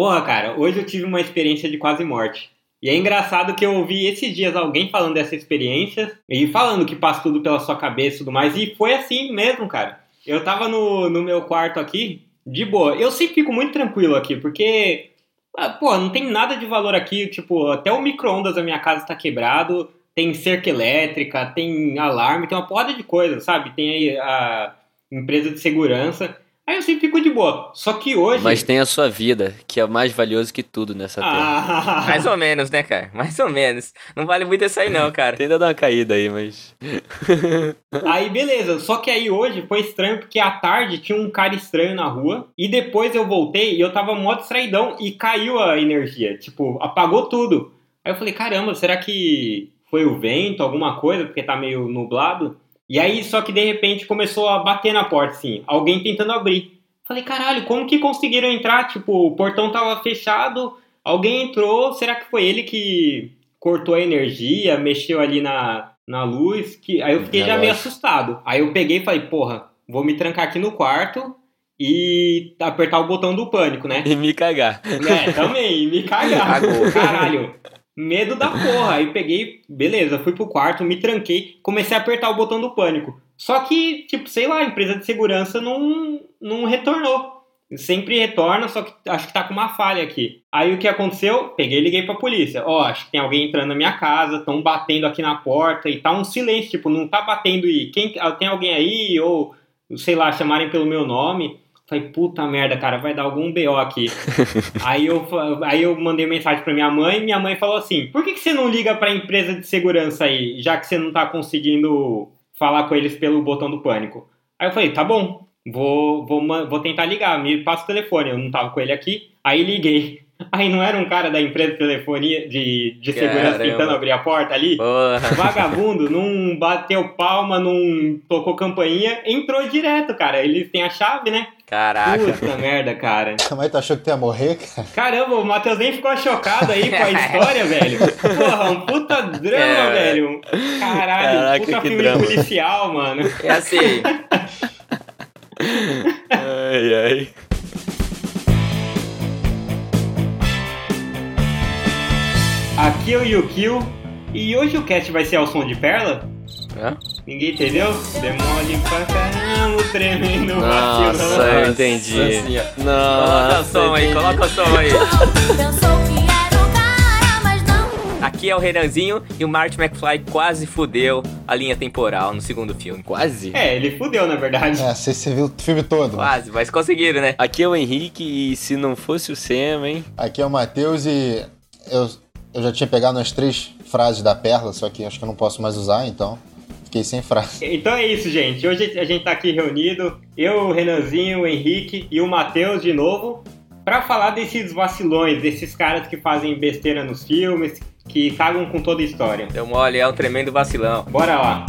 Porra, cara, hoje eu tive uma experiência de quase morte. E é engraçado que eu ouvi esses dias alguém falando dessa experiência e falando que passa tudo pela sua cabeça e tudo mais. E foi assim mesmo, cara. Eu tava no, no meu quarto aqui, de boa. Eu sempre fico muito tranquilo aqui, porque, ah, pô, não tem nada de valor aqui. Tipo, até o micro-ondas da minha casa tá quebrado, tem cerca elétrica, tem alarme, tem uma porrada de coisa, sabe? Tem aí a empresa de segurança. Aí eu sempre fico de boa. Só que hoje. Mas tem a sua vida, que é mais valioso que tudo nessa terra. Ah, Mais ou menos, né, cara? Mais ou menos. Não vale muito isso aí, não, cara. Tenta dar uma caída aí, mas. aí beleza. Só que aí hoje foi estranho porque à tarde tinha um cara estranho na rua. E depois eu voltei e eu tava mó distraidão e caiu a energia. Tipo, apagou tudo. Aí eu falei, caramba, será que foi o vento, alguma coisa, porque tá meio nublado? E aí, só que de repente começou a bater na porta, assim, alguém tentando abrir. Falei, caralho, como que conseguiram entrar? Tipo, o portão tava fechado, alguém entrou, será que foi ele que cortou a energia, mexeu ali na, na luz? Que... Aí eu fiquei É, já meio assustado. Aí eu peguei e falei, porra, vou me trancar aqui no quarto e apertar o botão do pânico, né? E me cagar. É, também, me cagar. Caralho. Medo da porra. Aí peguei, beleza, fui pro quarto, me tranquei, comecei a apertar o botão do pânico. Só que, tipo, sei lá, a empresa de segurança não, não retornou. Sempre retorna, só que acho que tá com uma falha aqui. Aí o que aconteceu? Peguei e liguei pra polícia. Ó, acho que tem alguém entrando na minha casa, estão batendo aqui na porta e tá um silêncio, tipo, não tá batendo e quem tem alguém aí ou sei lá, chamarem pelo meu nome. Falei, puta merda, cara, vai dar algum BO aqui. aí, eu, aí eu mandei mensagem pra minha mãe, minha mãe falou assim: por que, que você não liga pra empresa de segurança aí, já que você não tá conseguindo falar com eles pelo botão do pânico? Aí eu falei, tá bom, vou, vou, vou tentar ligar, me passa o telefone. Eu não tava com ele aqui, aí liguei. Aí não era um cara da empresa de telefonia de, de segurança Caramba. tentando abrir a porta ali? Porra. Vagabundo, não bateu palma, não tocou campainha, entrou direto, cara. Eles têm a chave, né? Caraca. Puta merda, cara. Mas tu achou que tu ia morrer, cara? Caramba, o Matheus nem ficou chocado aí com a história, velho. Porra, um puta drama, É. velho. Caralho, Caraca, puta que filme drama. policial, mano. É assim. Ai, ai. Aqui é o Yukio. E hoje o cast vai ser ao som de perla? Hã? Ninguém entendeu? Demole pra caramba, o tremendo Nossa, vacilão. eu entendi. Coloca o Nossa, som aí, entendi. coloca o som aí. Era o cara, mas não. Aqui é o Renanzinho e o Marty McFly quase fudeu a linha temporal no segundo filme. Quase. É, ele fudeu, na verdade. É, você, você viu o filme todo. Quase, mas conseguiram, né? Aqui é o Henrique e se não fosse o Sam, hein? Aqui é o Matheus e eu, eu já tinha pegado as três frases da Perla, só que acho que eu não posso mais usar, então fiquei sem frase. Então é isso, gente. Hoje a gente tá aqui reunido, eu, o Renanzinho, o Henrique e o Matheus de novo, pra falar desses vacilões, desses caras que fazem besteira nos filmes, que cagam com toda a história. Deu mole, é um tremendo vacilão. Bora lá.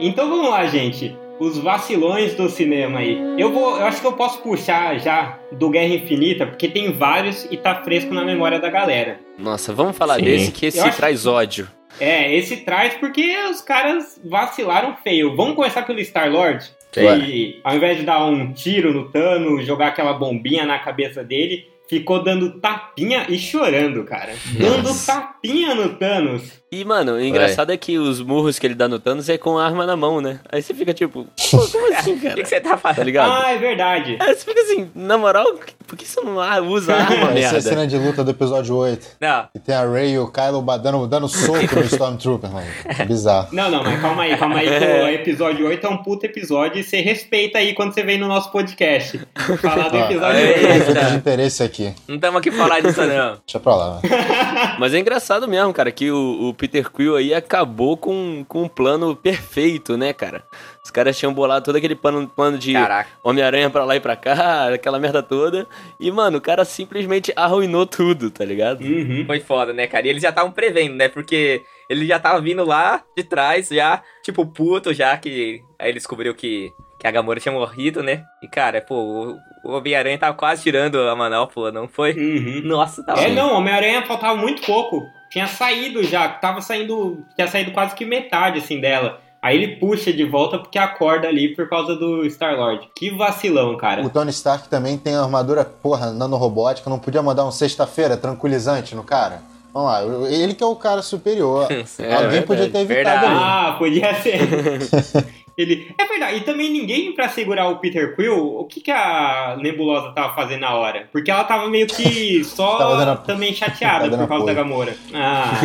Então vamos lá, gente. Os vacilões do cinema aí. Eu vou, eu acho que eu posso puxar já do Guerra Infinita, porque tem vários e tá fresco na memória da galera. Nossa, vamos falar Sim. desse que esse traz ódio. É, esse traz porque os caras vacilaram feio. Vamos começar pelo Star-Lord? Que ao invés de dar um tiro no Thanos, jogar aquela bombinha na cabeça dele, ficou dando tapinha e chorando, cara. Dando Nossa. tapinha no Thanos. E, mano, o engraçado é que os murros que ele dá no Thanos é com a arma na mão, né? Aí você fica tipo, pô, como assim, O que, cara? que você tá Tá fazendo? ligado? Ah, é verdade. Aí você fica assim, na moral, por que você não ah, usa a arma, Essa é a merda? cena de luta do episódio 8. Não, E tem a Ray e o Kylo dando, dando soco no Stormtrooper, mano. Bizarro. Não, não, mas calma aí, calma aí, que o episódio 8 é um puto episódio e você respeita aí quando você vem no nosso podcast. Falar do episódio é. 8. Conflito de interesse aqui. não estamos aqui falar disso, não. Deixa pra lá. vai. Mas é engraçado mesmo, cara, que o, o Peter Quill aí acabou com, com um plano perfeito, né, cara? Os caras tinham bolado todo aquele plano, plano de. Homem-Aranha pra lá e pra cá, aquela merda toda. E, mano, o cara simplesmente arruinou tudo, tá ligado? Uhum. Foi foda, né, cara? E eles já estavam prevendo, né? Porque ele já tava vindo lá de trás, já, tipo, puto, já que. Aí ele descobriu que, que a Gamora tinha morrido, né? E, cara, pô, o, Homem-Aranha tava quase tirando a Manopla, não foi? Uhum. Nossa, tava. É, não, Homem-Aranha faltava muito pouco. Tinha saído já, tava saindo, tinha saído quase que metade, assim, dela. Aí ele puxa de volta porque acorda ali por causa do Star-Lord. Que vacilão, cara. O Tony Stark também tem armadura, porra, nanorobótica. Não podia mandar um sexta-feira tranquilizante no cara? Vamos lá, ele que é o cara superior. É, Alguém verdade, podia ter evitado verdade. ali. Ah, podia ser. Ele... É verdade, e também ninguém pra segurar o Peter Quill, o que, que a Nebulosa tava fazendo na hora? Porque ela tava meio que só dando também chateada por causa da. Gamora. Ah,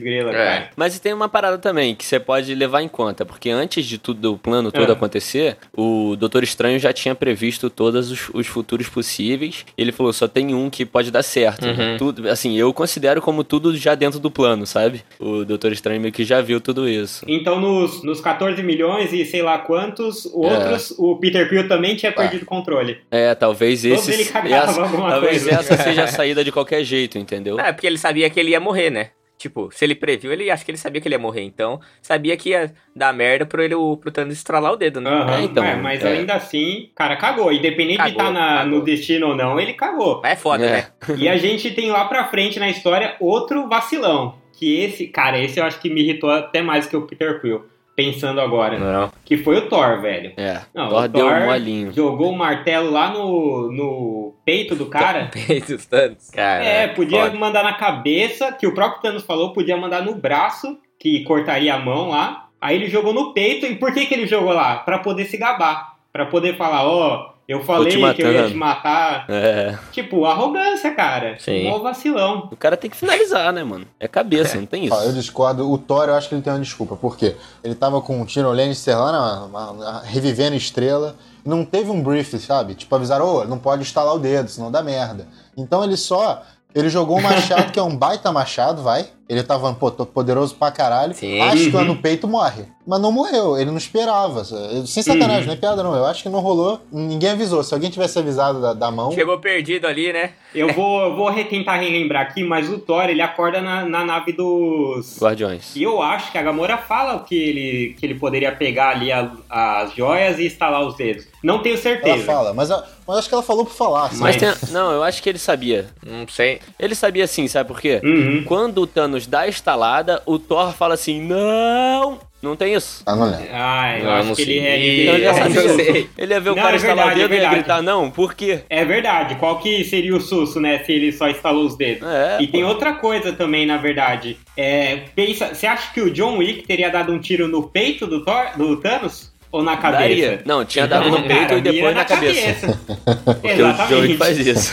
grela, É. cara. Mas tem uma parada também que você pode levar em conta, porque antes de tudo do plano todo É. acontecer, o Doutor Estranho já tinha previsto todos os, os futuros possíveis. Ele falou só tem um que pode dar certo. Uhum. Tudo, assim, eu considero como tudo já dentro do plano, sabe? O Doutor Estranho meio que já viu tudo isso. Então, nos, nos 14 milhões e sei lá quantos outros, o Peter Quill também tinha perdido o controle. É, talvez esse talvez coisa. essa seja a saída de qualquer jeito, entendeu? É, porque ele sabia que ele ia morrer, né? Tipo, se ele previu, ele acho que ele sabia que ele ia morrer. Então, sabia que ia dar merda pro, ele, pro Thanos estralar o dedo, né? Aham, É, então, é, mas é. ainda assim, cara, cagou. Independente de Cagou, estar cagou. no destino ou não, ele cagou. Mas é foda, É. né? E a gente tem lá pra frente na história outro vacilão. Que esse, cara, esse eu acho que me irritou até mais que o Peter Quill. Pensando agora. Não. Que foi o Thor, velho. É, Não, Thor o deu Thor um molinho. jogou o martelo lá no, no peito do cara. Peito dos Thanos. Cara, É, podia foda. mandar na cabeça, que o próprio Thanos falou, podia mandar no braço, que cortaria a mão lá. Aí ele jogou no peito, e por que, que ele jogou lá? Pra poder se gabar. Pra poder falar, ó, eu falei que eu ia te matar. É. Tipo, arrogância, cara. Sim. Mó vacilão. O cara tem que finalizar, né, mano? É cabeça, não tem isso. Ó, eu discordo. O Thor, eu acho que ele tem uma desculpa. Por quê? Ele tava com o Tyrion Lannister lá, na, na- na- revivendo estrela. Não teve um brief, sabe? Tipo, avisaram, ô, não pode estalar o dedo, senão dá merda. Então ele só... Ele jogou um machado, que é um baita machado, vai. Ele tava, pô, tô poderoso pra caralho. Sim. Acho que Uhum. no peito morre. Mas não morreu, ele não esperava. Sem sacanagem, Uhum. não é piada não. Eu acho que não rolou, ninguém avisou. Se alguém tivesse avisado da, da mão... Chegou perdido ali, né? Eu vou, eu vou tentar relembrar aqui, mas o Thor, ele acorda na, na nave dos... Guardiões. E eu acho que a Gamora fala que ele, que ele poderia pegar ali a- as joias e instalar os dedos. Não tenho Ela certeza. fala, mas, a- mas acho que ela falou por falar. assim. Mas tem- não, eu acho que ele sabia. Não sei. Ele sabia sim, sabe por quê? Uhum. Quando o Thanos dá a estalada, o Thor fala assim: Não! Não tem isso? Ah, não lembro. Ah, eu Não, acho não que ele, ele, ele É, sabia. eu sei. Ele ia ver o Não, cara é estalar o verdade, dedo é e ia gritar: Não, por quê? É verdade. Qual que seria o susto, né? Se ele só instalou os dedos? É, e tem pô. outra coisa também, na verdade. É, pensa, você acha que o John Wick teria dado um tiro no peito do, Thor, do Thanos? Ou na cabeça? Daria. Não, tinha dado no peito cara, e depois mira na cabeça. Porque o Exatamente. John Wick faz isso.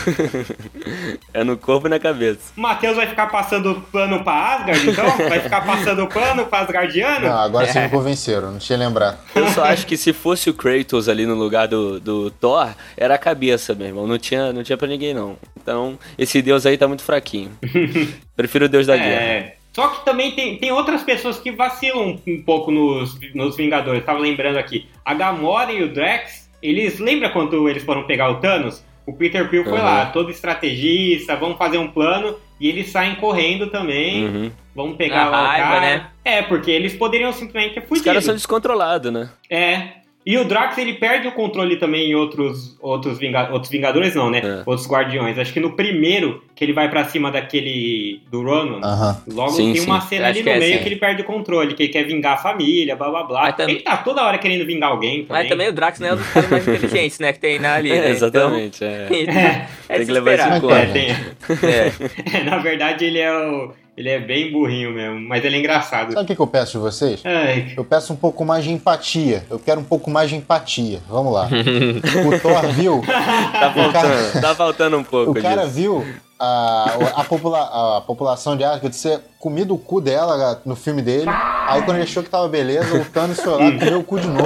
é no corpo e na cabeça. O Matheus vai ficar passando pano pra Asgard, então? Vai ficar passando pano pra Asgardiano? Não, agora vocês me convenceram, não tinha lembrar. Eu só acho que se fosse o Kratos ali no lugar do, do Thor, era a cabeça, meu irmão. Não tinha, não tinha pra ninguém, não. Então, esse deus aí tá muito fraquinho. Prefiro o deus da guerra. Só que também tem, tem outras pessoas que vacilam um pouco nos, nos Vingadores. Tava lembrando aqui. A Gamora e o Drax, eles lembram quando eles foram pegar o Thanos? O Peter Quill foi Uhum. lá, todo estrategista, vamos fazer um plano. E eles saem correndo também. Uhum. Vamos pegar A lá o raiva, cara. né? É, porque eles poderiam simplesmente ter Os caras são descontrolados, né? É. E o Drax, ele perde o controle também em outros, outros, vinga, outros Vingadores, não, né? É. Outros Guardiões. Acho que no primeiro, que ele vai pra cima daquele... do Ronan, Aham. logo Sim, tem sim. uma cena Eu ali no que é meio assim. que ele perde o controle, que ele quer vingar a família, blá blá blá. Tam- Ele tá toda hora querendo vingar alguém também. Mas também o Drax não é um dos caras mais inteligentes, né? Que tem na ali, né? É, exatamente. é. Então, É, é Tem que levar isso em conta. é, tem- É. é, na verdade, ele é o... Ele é bem burrinho mesmo, mas ele é engraçado. Sabe o que, que eu peço de vocês? Ai, Eu peço um pouco mais de empatia. Eu quero um pouco mais de empatia. Vamos lá. o Thor viu. Tá faltando, tá faltando um pouco O cara disso. viu a, a, popula- a população de Asgard ser comido o cu dela no filme dele. Aí quando ele achou que tava beleza, o Thanos foi lá, comeu o cu de novo.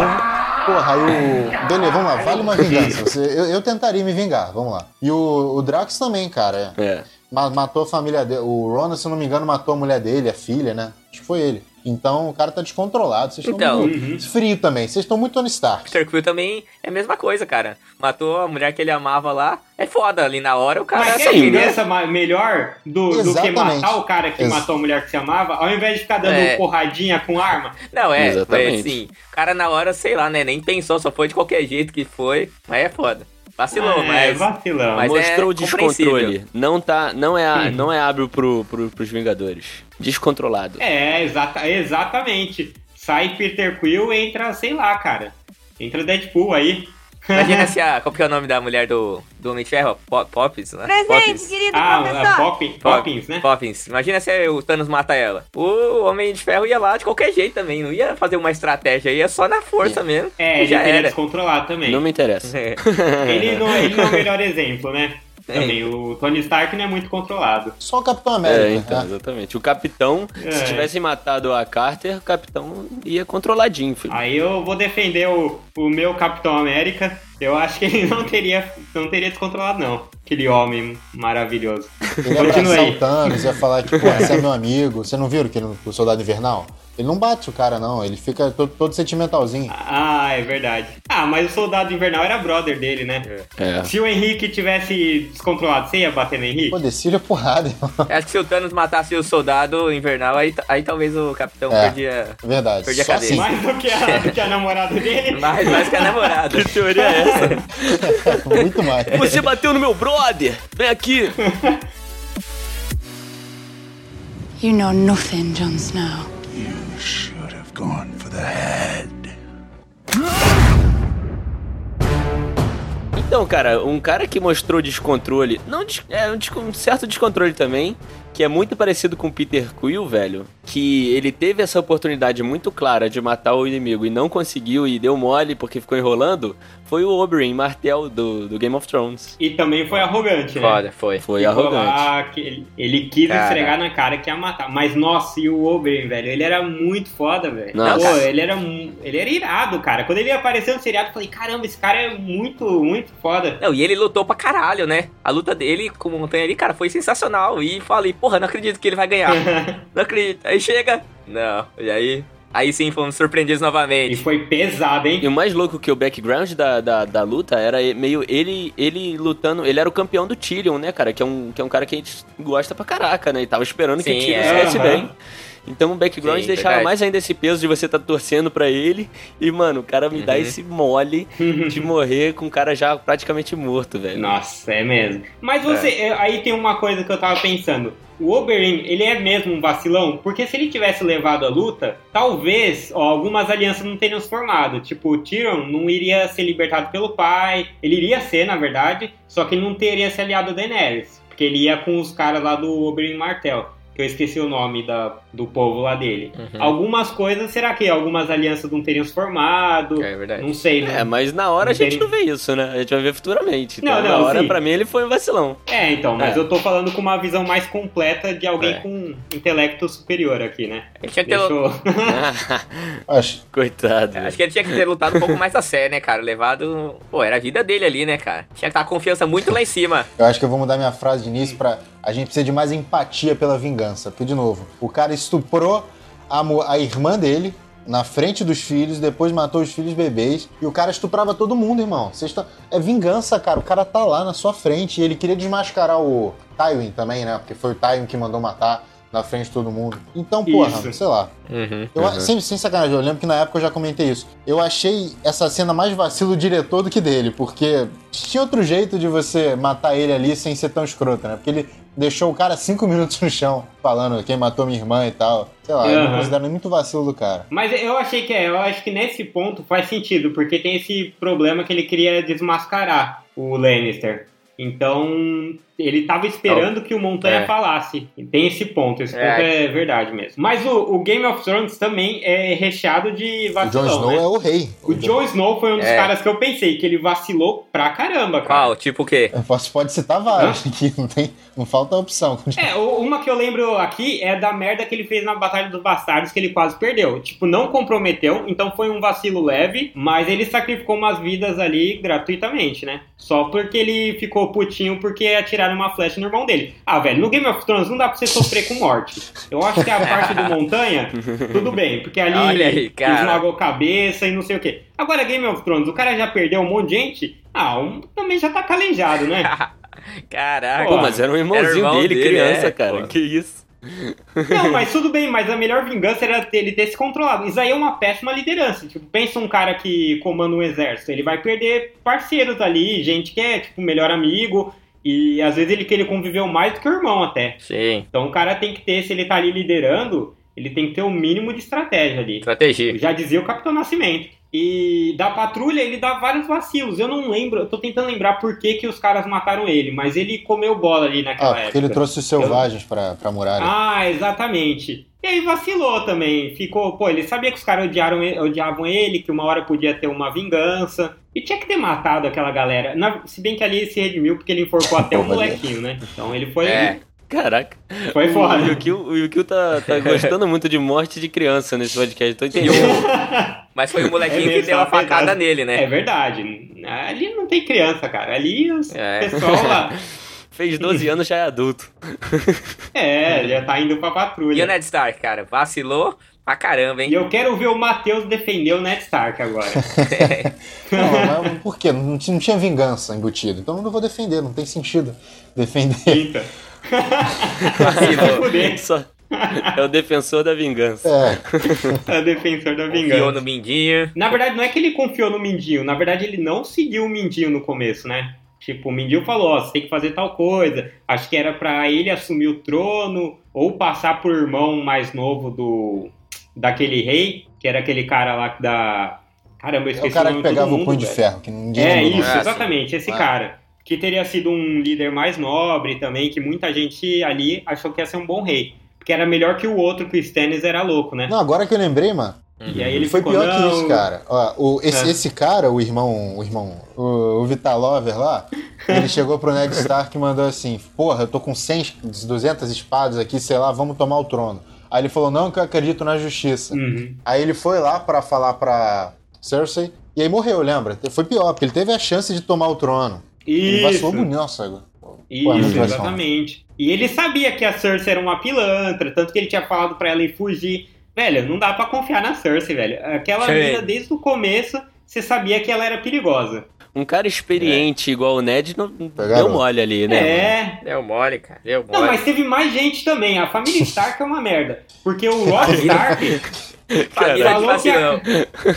Porra, aí o. Beleza, vamos lá, vale uma vingança. Você- eu, eu tentaria me vingar, vamos lá. E o, o Drax também, cara. É. Ma- Matou a família dele. O Ronan, se não me engano, matou a mulher dele, a filha, né? Acho que foi ele. Então o cara tá descontrolado. Vocês estão Então. muito frio também. Vocês estão muito Tony Stark. Peter Quill também é a mesma coisa, cara. Matou a mulher que ele amava lá. É foda, ali na hora o cara... Mas queria- vingança ma- melhor do, do que matar o cara que Ex- matou a mulher que se amava, ao invés de ficar dando É. porradinha com arma? Não, é, Exatamente. mas assim, o cara na hora, sei lá, né? Nem pensou, só foi de qualquer jeito que foi. Mas é foda. Vacilou, é, mas. vacilão. mas- Mostrou é o descontrole. Não, tá, não, é, a- não é hábil pro, pro, pros Vingadores. Descontrolado. É, exata, exatamente. sai Peter Quill, entra, sei lá, cara. Entra Deadpool aí. Imagina se a. Qual que é o nome da mulher do, do Homem de Ferro? Po- Poppins, né? Presente, Poppins. querido Ah, professor. Poppins, Poppins, né? Poppins. Imagina se o Thanos mata ela. O Homem de Ferro ia lá de qualquer jeito também. Não ia fazer uma estratégia, ia só na força mesmo. É, E ele já teria era. descontrolado também. Não me interessa. É. Ele, não, ele não é o melhor exemplo, né? Também, o Tony Stark não é muito controlado. Só o Capitão América. É, então, né? exatamente. O capitão, É. se tivesse matado a Carter, o capitão ia controladinho, filho. Aí eu vou defender o, o meu Capitão América. Eu acho que ele não teria, não teria descontrolado, não. Aquele homem maravilhoso. Ele ia Continua aí. o Thanos, ia falar, tipo, "Pô, você é meu amigo. Você não viu que o Soldado Invernal? Ele não bate o cara, não. Ele fica todo, todo sentimentalzinho. Ah, é verdade. Ah, mas o Soldado Invernal era brother dele, né? É. Se o Henrique tivesse descontrolado, você ia bater no Henrique? Pô, decilha porrada, irmão. Acho que se o Thanos matasse o soldado invernal, aí, aí talvez o capitão É. perdia. Verdade. Perdi a Só cadeira. assim. Mais do que a, do que a namorada dele? Mais, mais que a namorada. Que teoria é essa? Muito mais. Você bateu no meu brother! Vem aqui! You know nothing, Jon Snow. Should have gone for the head. Então, cara, um cara que mostrou descontrole, não é um, um certo descontrole também, que é muito parecido com o Peter Quill, velho, que ele teve essa oportunidade muito clara de matar o inimigo e não conseguiu e deu mole porque ficou enrolando, foi o Oberyn Martell do, do Game of Thrones. E também foi arrogante, né? Foda, foi. Foi Ficou arrogante. lá ele, ele quis Cara. esfregar na cara que ia matar. Mas, nossa, e o Oberyn, velho? Ele era muito foda, velho. Nossa. Pô, ele era, ele era irado, cara. Quando ele apareceu no seriado, eu falei, caramba, esse cara é muito, muito foda. Não, e ele lutou pra caralho, né? A luta dele com o Montanha ali, cara, foi sensacional. E falei, porra, não acredito que ele vai ganhar. não acredito. Aí chega. Não, e aí. Aí sim fomos surpreendidos E novamente. foi pesado, hein? E o mais louco que o background da, da, da luta era meio ele ele lutando. Ele era o campeão do Tyrion, né, cara? Que é um, que é um cara que a gente gosta pra caraca, né? E tava esperando que Sim, o Tyrion é. estivesse Aham. bem. Então o background Sim, deixava verdade. mais ainda esse peso de você estar torcendo pra ele. E, mano, o cara me dá Uhum. esse mole de morrer com o cara já praticamente morto, velho. Nossa, é mesmo. Mas você, é, aí tem uma coisa que eu tava pensando. O Oberyn, ele é mesmo um vacilão? Porque se ele tivesse levado a luta, talvez ó, algumas alianças não teriam se formado. Tipo, o Tyrion não iria ser libertado pelo pai. Ele iria ser, na verdade, só que ele não teria se aliado a Daenerys. Porque ele ia com os caras lá do Oberyn Martell. Que eu esqueci o nome da, do povo lá dele. Uhum. Algumas coisas, será que algumas alianças não teriam se formado? É verdade. Não sei, né? É, mas na hora a gente Entendi. não vê isso, né? A gente vai ver futuramente. Então, Não, na não, hora, sim. pra mim, ele foi um vacilão. É, então, mas É. eu tô falando com uma visão mais completa de alguém É. com intelecto superior aqui, né? Ele tinha que ter, Deixa eu... Acho. Coitado. Acho que ele tinha que ter lutado um pouco mais a sério, né, cara? Levado. Pô, era a vida dele ali, né, cara? Tinha que estar a confiança muito lá em cima. Eu acho que eu vou mudar minha frase de início pra. A gente precisa de mais empatia pela vingança. Porque, de novo, o cara estuprou a, a irmã dele na frente dos filhos, depois matou os filhos bebês. E o cara estuprava todo mundo, irmão. Vocês tão... É vingança, cara. O cara tá lá na sua frente. E ele queria desmascarar o Tywin também, né? Porque foi o Tywin que mandou matar na frente de todo mundo. Então, porra, Isso. sei lá. Uhum. Eu, sem, sem sacanagem, eu lembro que na época eu já comentei isso. Eu achei essa cena mais vacilo do diretor do que dele, porque tinha outro jeito de você matar ele ali sem ser tão escroto, né? Porque ele deixou o cara cinco minutos no chão falando quem matou minha irmã e tal. Sei lá, eu Aham. considero muito vacilo do cara. Mas eu achei que é, eu acho que nesse ponto faz sentido, porque tem esse problema que ele queria desmascarar o Lannister. Então, ele tava esperando que o Montanha É. falasse. E Tem esse ponto, esse É. ponto é verdade mesmo. Mas o, o Game of Thrones também é recheado de O vacilão, Jon Snow né? é o rei. O Jon Snow foi um dos É. caras que eu pensei, que ele vacilou pra caramba, cara. Qual? Tipo o quê? Eu posso, pode citar vários aqui, não, tem, não falta opção. É, o- uma que eu lembro aqui é da merda que ele fez na Batalha dos Bastardos, que ele quase perdeu. Tipo, não comprometeu, então foi um vacilo leve, mas ele sacrificou umas vidas ali gratuitamente, né? Só porque ele ficou putinho porque atiraram uma flecha no irmão dele. Ah, velho, no Game of Thrones não dá pra você sofrer com morte. Eu acho que a parte do Montanha, tudo bem, porque ali Olha aí, cara. esmagou cabeça e não sei o quê. Agora, Game of Thrones, o cara já perdeu um monte de gente, ah, um, também já tá calejado, né? Caraca. Pô, mas era um irmãozinho Era irmão dele, dele, criança, é, cara. pô. Que isso? Não, mas tudo bem, mas a melhor vingança era ele ter se controlado. Isso aí é uma péssima liderança. Tipo, pensa um cara que comanda um exército, ele vai perder parceiros ali, gente que é, tipo, melhor amigo, e às vezes ele que ele conviveu mais do que o irmão até. Sim. Então o cara tem que ter, se ele tá ali liderando, Ele tem que ter o mínimo de estratégia ali. Estratégia. Já dizia o Capitão Nascimento. E da patrulha ele dá vários vacilos. Eu não lembro, eu tô tentando lembrar por que, que os caras mataram ele, mas ele comeu bola ali Ah, naquela porque época. ele trouxe os selvagens pra, pra muralha. Ah, exatamente. E aí vacilou também. Ficou, pô, ele sabia que os caras odiaram, odiavam ele, que uma hora podia ter uma vingança. E tinha que ter matado aquela galera. Na- se bem que ali ele se redimiu porque ele enforcou até um valeu. molequinho, né? Então ele foi, É. Caraca. foi O foda. Yukio, o Yukio tá, tá gostando muito de morte de criança nesse podcast. Tô entendendo. o- Mas foi o molequinho É que deu a facada nele, É né? verdade. Ali não tem criança, cara. Ali os É. pessoal lá. Fez 12 anos, já é adulto. É, já tá indo pra E o patrulha. Ned Stark, cara, vacilou pra caramba, E hein? eu quero ver o Matheus defender o Ned Stark agora. Não, mas por quê? Não tinha, não tinha vingança embutida. Então eu não vou defender, não tem sentido defender. Eita. Vacilou. É o defensor da vingança. É, É o defensor da Confiou vingança. no Mindinho. Na verdade, não é que ele confiou no Mindinho. Na verdade, ele não seguiu o Mindinho no começo, né? Tipo, o Mindinho falou, ó, você tem que fazer tal coisa. Acho que era pra ele assumir o trono ou passar pro irmão mais novo do daquele rei, que era aquele cara lá que da... Caramba, eu é esqueci o cara nome que pegava o mundo, punho de ferro, que ninguém É o nome. isso, exatamente, esse Ah. cara. Que teria sido um líder mais nobre também, que muita gente ali achou que ia ser um bom rei. Porque era melhor que o outro, que o Stannis era louco, né? Não, agora que eu lembrei, mano. E aí ele Foi ficou, pior não, que isso, cara. Ó, o, esse, É. esse cara, o irmão, o irmão, o, o Vitalover lá, ele chegou pro Ned Stark e mandou assim: Porra, eu tô com 100, 200 espadas aqui, sei lá, vamos tomar o trono. Aí ele falou: Não, que eu acredito na justiça. Uhum. Aí ele foi lá pra falar pra Cersei e aí morreu, lembra? Foi pior, porque ele teve a chance de tomar o trono. Ele Isso. vacilou bonito, é Isso, exatamente. E ele sabia que a Cersei era uma pilantra, tanto que ele tinha falado pra ela ir fugir. Velho, não dá pra confiar na Cersei, velho. Aquela mina, desde o começo, você sabia que ela era perigosa. Um cara experiente igual o Ned não deu Pegaram? mole ali, né? mano? é. Deu mole, cara. Deu mole. Não, mas teve mais gente também. A família Stark é uma merda. Porque o Robb Stark Família de falou que a- vacilão.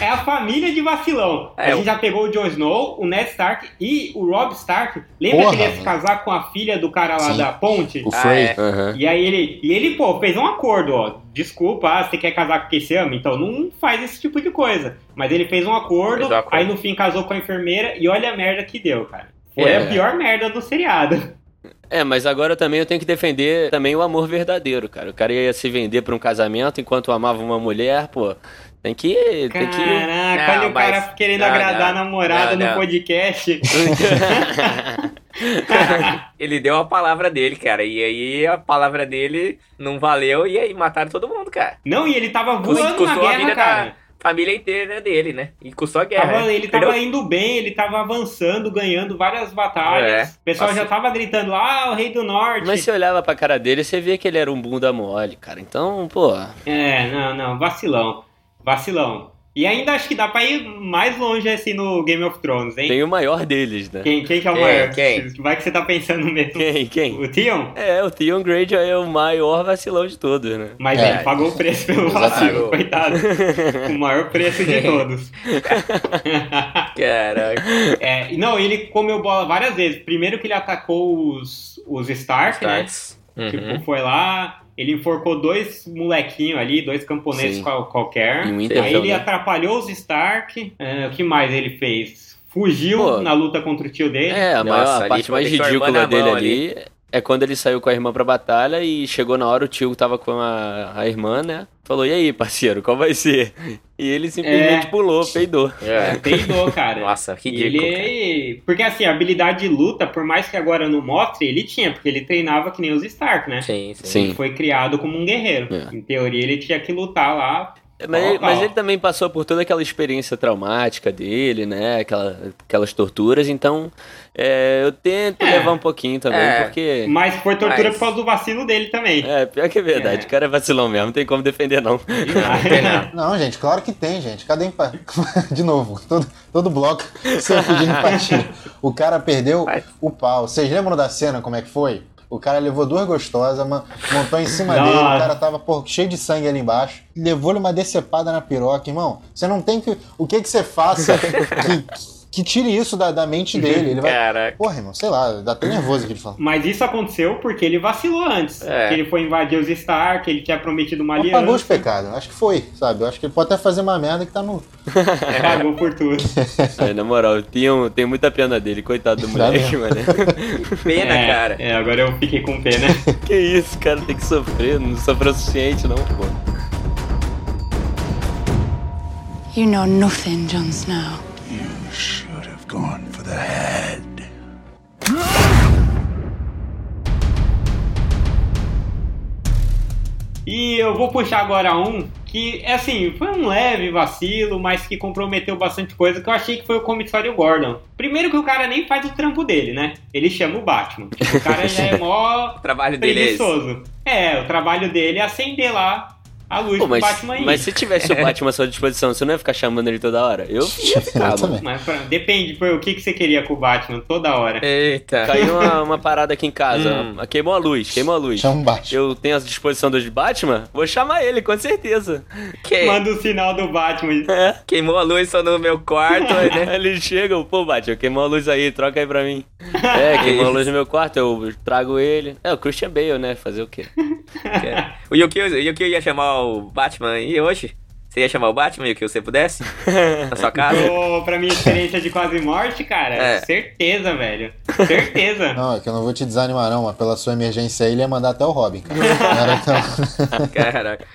é a família de vacilão. É, a gente já pegou o Jon Snow, o Ned Stark e o Robb Stark. Lembra Porra, que ele ia se casar com a filha do cara lá Sim. da ponte? O Ah, Frey. é. Aham. E aí ele, e ele, pô, fez um acordo, ó. Desculpa, ah, você quer casar com quem você ama? Então não faz esse tipo de coisa. Mas ele fez um acordo, Fez um acordo. aí no fim casou com a enfermeira e olha a merda que deu, cara. Foi É. a pior merda do seriado. É, mas agora também eu tenho que defender também o amor verdadeiro, cara. O cara ia se vender pra um casamento enquanto amava uma mulher, pô. Tem que. Tem que. Caraca, Não, olha o mas- cara querendo não, agradar a não. namorada Não, no não. podcast. Ele deu a palavra dele, cara. E aí a palavra dele não valeu e aí mataram todo mundo, cara. Não, e ele tava Custou, voando na custou a guerra, vida cara. da família inteira dele, né? E custou a guerra. Tava- né? ele tava indo bem, ele tava avançando, ganhando várias batalhas. É, o pessoal assim- já tava gritando lá, ah, o rei do norte. Mas você olhava pra cara dele, você via que ele era um bunda mole, cara. Então, pô. É, não, não, vacilão. Vacilão. E ainda acho que dá pra ir mais longe assim no Game of Thrones, hein? Tem o maior deles, né? Quem, quem que é o Quem? maior? Quem? Vai que você tá pensando mesmo. Quem? Quem? O Theon? É, o Theon Greyjoy é o maior vacilão de todos, né? Mas É. ele pagou o preço pelo vacilo, coitado. o maior preço de todos. Caraca. É, não, ele comeu bola várias vezes. Primeiro que ele atacou os, os Stark, né? Starks. Uhum. Tipo, foi lá, ele enforcou dois molequinhos ali, dois camponeses qual- qualquer. Aí ele atrapalhou os Stark. É, o que mais ele fez? Fugiu Pô. na luta contra o tio dele. É, a, Nossa, maior, a ali, parte mais ridícula dele mão ali é quando ele saiu com a irmã pra batalha e chegou na hora, o tio tava com a, a irmã, né? Falou, e aí, parceiro, qual vai ser? E ele simplesmente É. pulou, peidou. É, É. peidou, cara. Nossa, E ridículo. cara. ele. Porque assim, a habilidade de luta, por mais que agora não mostre, ele tinha, porque ele treinava que nem os Stark, né? Sim, sim. Sim. Ele foi criado como um guerreiro. É. Em teoria, ele tinha que lutar lá. Mas, ele- mas ele também passou por toda aquela experiência traumática dele, né? Aquela, aquelas torturas, então é, eu tento É. levar um pouquinho também, É. porque. Mas foi tortura Mas- por causa do vacilo dele também. É, pior que é verdade, É. o cara é vacilão mesmo, não tem como defender, não. Não, não. Não, gente, claro que tem, gente. Cadê empa... De novo, todo, todo bloco você pedindo empatia. O cara perdeu Vai. o pau. Vocês lembram da cena, como é que foi? O cara levou duas gostosas, montou em cima dele, o cara tava pô, cheio de sangue ali embaixo, levou-lhe uma decepada na piroca, irmão. Você não tem que. O que que você faça que, que tire isso da, da mente dele. Ele vai. Caraca. Porra, irmão, sei lá, dá até nervoso que ele fala. Mas isso aconteceu porque ele vacilou antes. É. Que ele foi invadir os Stark, ele tinha prometido uma Não pagou os aliança. pecados, acho que foi, sabe? Eu acho que ele pode até fazer uma merda que tá no. Pagou por tudo. Aí, na moral, eu tenho, tenho muita pena dele, coitado do moleque, mano. Pena, é, cara. É, agora eu fiquei com pena. que isso, cara, tem que sofrer, não sofreu o suficiente, não, pô. You know nothing, Jon Snow. Should have gone for the head. E eu vou puxar agora um que, assim, foi um leve vacilo, mas que comprometeu bastante coisa, que eu achei que foi o comissário Gordon. Primeiro que o cara nem faz o trampo dele, né? Ele chama o Batman. O cara já é mó O trabalho dele é preguiçoso. É, o trabalho dele é acender lá a luz Pô, do mas, Batman aí. mas se tivesse o Batman à sua disposição, você não ia ficar chamando ele toda hora? Eu ia ficar, mano. Mas depende, pô, o que, que você queria com o Batman toda hora. Eita. Caiu uma, uma parada aqui em casa, Hum. queimou a luz, queimou a luz. Chama um baixo. Eu tenho a disposição dos Batman, vou chamar ele, com certeza. Que- Manda o sinal do Batman. É. Queimou a luz só no meu quarto, aí, né? Aí Eles chegam, pô, Batman, queimou a luz aí, troca aí pra mim. É, queimou a luz no meu quarto, eu trago ele. É, o Christian Bale, né? Fazer o quê? O Yukio, o Yukio ia chamar o Batman aí hoje? Você ia chamar o Batman, Yukio, se você pudesse? Na sua casa? Ô, pra minha experiência de quase morte, cara, É. certeza, velho. Certeza. Não, é que eu não vou te desanimar, não, mas pela sua emergência aí, ele ia mandar até o Robin, cara. Era Caraca.